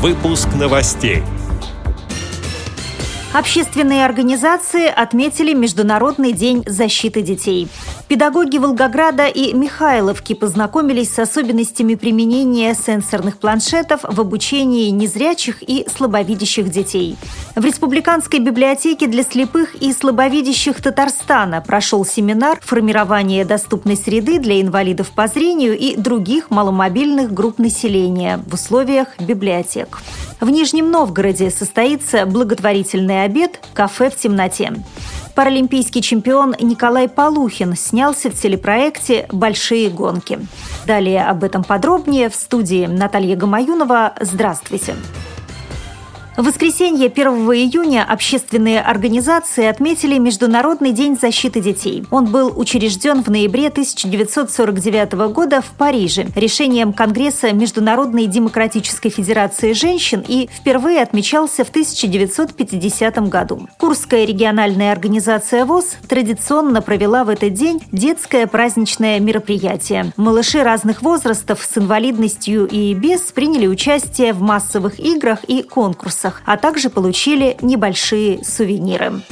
Выпуск новостей. Общественные организации отметили Международный день защиты детей. Педагоги Волгограда и Михайловки познакомились с особенностями применения сенсорных планшетов в обучении незрячих и слабовидящих детей. В Республиканской библиотеке для слепых и слабовидящих Татарстана прошел семинар «Формирование доступной среды для инвалидов по зрению и других маломобильных групп населения в условиях библиотек». В Нижнем Новгороде состоится благотворительный обед «Кафе в темноте». Паралимпийский чемпион Николай Полухин снялся в телепроекте «Большие гонки». Далее об этом подробнее в студии Наталья Гамаюнова. Здравствуйте. Здравствуйте. В воскресенье 1 июня общественные организации отметили Международный день защиты детей. Он был учрежден в ноябре 1949 года в Париже решением Конгресса Международной демократической федерации женщин и впервые отмечался в 1950 году. Курская региональная организация ВОЗ традиционно провела в этот день детское праздничное мероприятие. Малыши разных возрастов с инвалидностью и без приняли участие в массовых играх и конкурсах конкурсах, а также получили небольшие сувениры.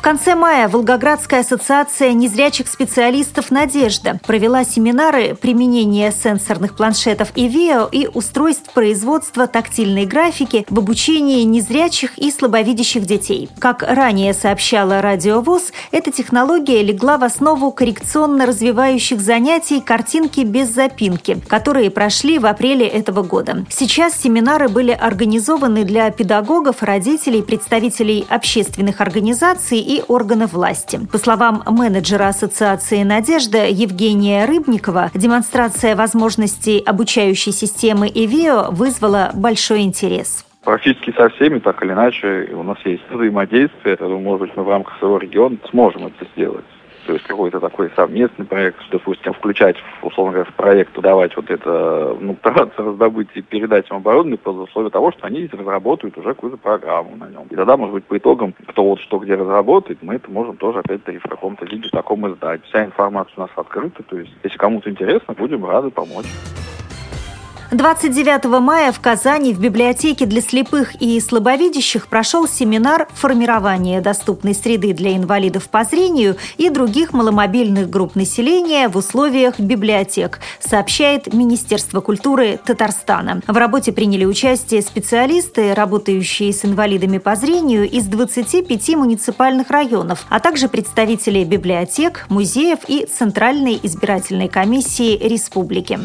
В конце мая Волгоградская ассоциация незрячих специалистов «Надежда» провела семинары применения сенсорных планшетов и ВИО и устройств производства тактильной графики в обучении незрячих и слабовидящих детей. Как ранее сообщала Радиовоз, эта технология легла в основу коррекционно-развивающих занятий «Картинки без запинки», которые прошли в апреле этого года. Сейчас семинары были организованы для педагогов, родителей, представителей общественных организаций и органов власти. По словам менеджера Ассоциации «Надежда» Евгения Рыбникова, демонстрация возможностей обучающей системы ИВИО вызвала большой интерес. Практически со всеми, так или иначе, у нас есть взаимодействие. Я может быть, мы в рамках своего региона сможем это сделать то есть какой-то такой совместный проект, допустим, включать, условно говоря, в проект, давать вот это, ну, стараться раздобыть и передать им оборудование по условию того, что они разработают уже какую-то программу на нем. И тогда, может быть, по итогам, кто вот что где разработает, мы это можем тоже опять-таки в каком-то виде таком издать. Вся информация у нас открыта, то есть если кому-то интересно, будем рады помочь. 29 мая в Казани в библиотеке для слепых и слабовидящих прошел семинар «Формирование доступной среды для инвалидов по зрению и других маломобильных групп населения в условиях библиотек», сообщает Министерство культуры Татарстана. В работе приняли участие специалисты, работающие с инвалидами по зрению из 25 муниципальных районов, а также представители библиотек, музеев и Центральной избирательной комиссии республики.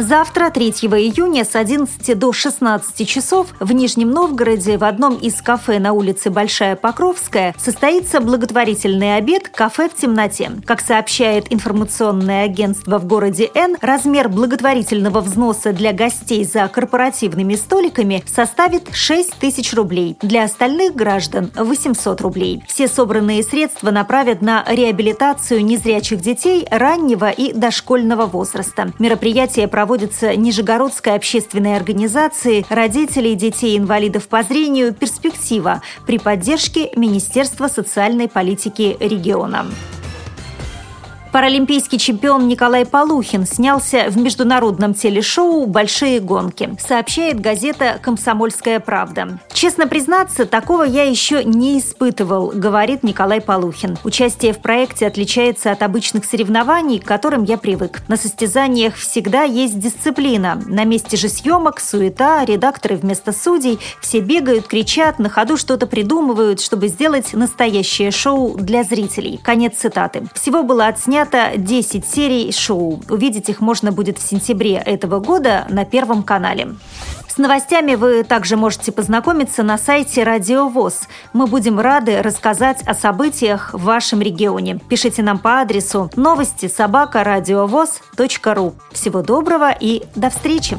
Завтра, 3 июня, с 11 до 16 часов в Нижнем Новгороде в одном из кафе на улице Большая Покровская состоится благотворительный обед «Кафе в темноте». Как сообщает информационное агентство в городе Н, размер благотворительного взноса для гостей за корпоративными столиками составит 6 тысяч рублей. Для остальных граждан – 800 рублей. Все собранные средства направят на реабилитацию незрячих детей раннего и дошкольного возраста. Мероприятие проводится проводится Нижегородской общественной организацией родителей детей-инвалидов по зрению «Перспектива» при поддержке Министерства социальной политики региона. Паралимпийский чемпион Николай Полухин снялся в международном телешоу «Большие гонки», сообщает газета «Комсомольская правда». «Честно признаться, такого я еще не испытывал», — говорит Николай Полухин. «Участие в проекте отличается от обычных соревнований, к которым я привык. На состязаниях всегда есть дисциплина. На месте же съемок суета, редакторы вместо судей, все бегают, кричат, на ходу что-то придумывают, чтобы сделать настоящее шоу для зрителей». Конец цитаты. Всего было отснято снято 10 серий шоу. Увидеть их можно будет в сентябре этого года на Первом канале. С новостями вы также можете познакомиться на сайте Радио ВОЗ. Мы будем рады рассказать о событиях в вашем регионе. Пишите нам по адресу новости собака ру. Всего доброго и до встречи!